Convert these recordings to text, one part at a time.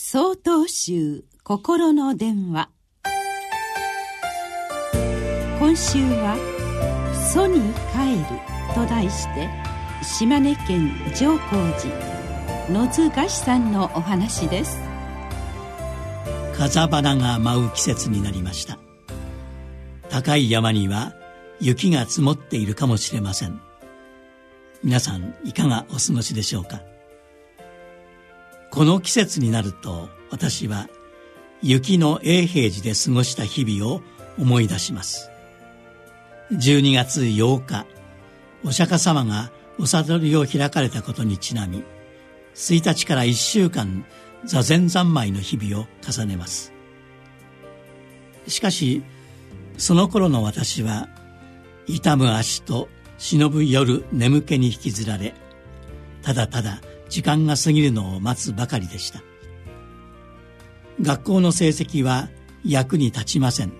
総統集心の電話。今週は「祖に帰る」と題して島根県上皇寺野津菓子さんのお話です。風花が舞う季節になりました。高い山には雪が積もっているかもしれません。皆さんいかがお過ごしでしょうか？この季節になると私は雪の永平寺で過ごした日々を思い出します。12月8日お釈迦様がお悟りを開かれたことにちなみ1日から1週間座禅三昧の日々を重ねます。しかしその頃の私は痛む足と忍ぶ夜眠気に引きずられただただ時間が過ぎるのを待つばかりでした。学校の成績は役に立ちません。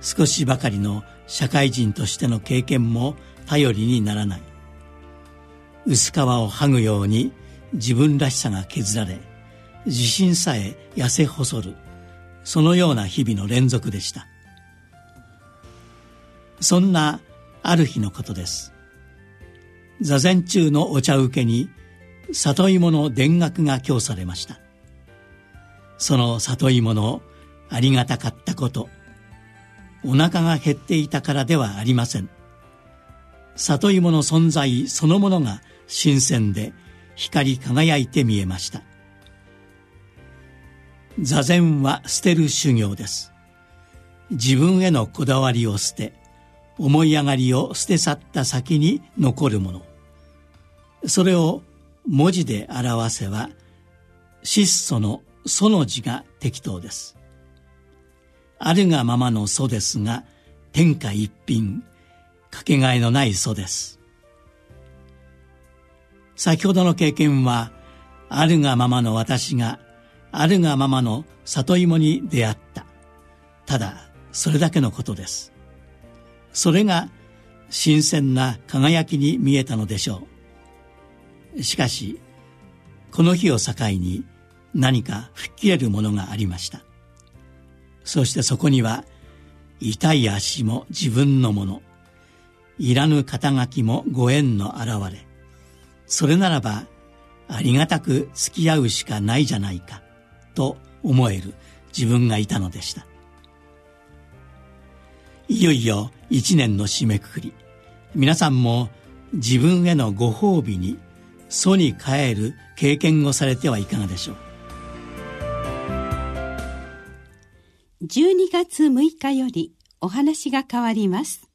少しばかりの社会人としての経験も頼りにならない。薄皮を剥ぐように自分らしさが削られ自信さえ痩せ細る。そのような日々の連続でした。そんなある日のことです。座禅中のお茶受けに里芋の田楽が供されました。その里芋のありがたかったことお腹が減っていたからではありません。里芋の存在そのものが新鮮で光り輝いて見えました。座禅は捨てる修行です。自分へのこだわりを捨て思い上がりを捨て去った先に残るもの。それを文字で表せば質素の「素」の字が適当です。あるがままの「素」ですが天下一品かけがえのない「素」です。先ほどの経験はあるがままの私があるがままの里芋に出会った。ただそれだけのことです。それが新鮮な輝きに見えたのでしょう。しかしこの日を境に何か吹っ切れるものがありました。そしてそこには痛い足も自分のものいらぬ肩書きもご縁の現れそれならばありがたく付き合うしかないじゃないかと思える自分がいたのでした。いよいよ一年の締めくくり皆さんも自分へのご褒美に祖に帰る経験をされてはいかがでしょう。12月6日よりお話が変わります。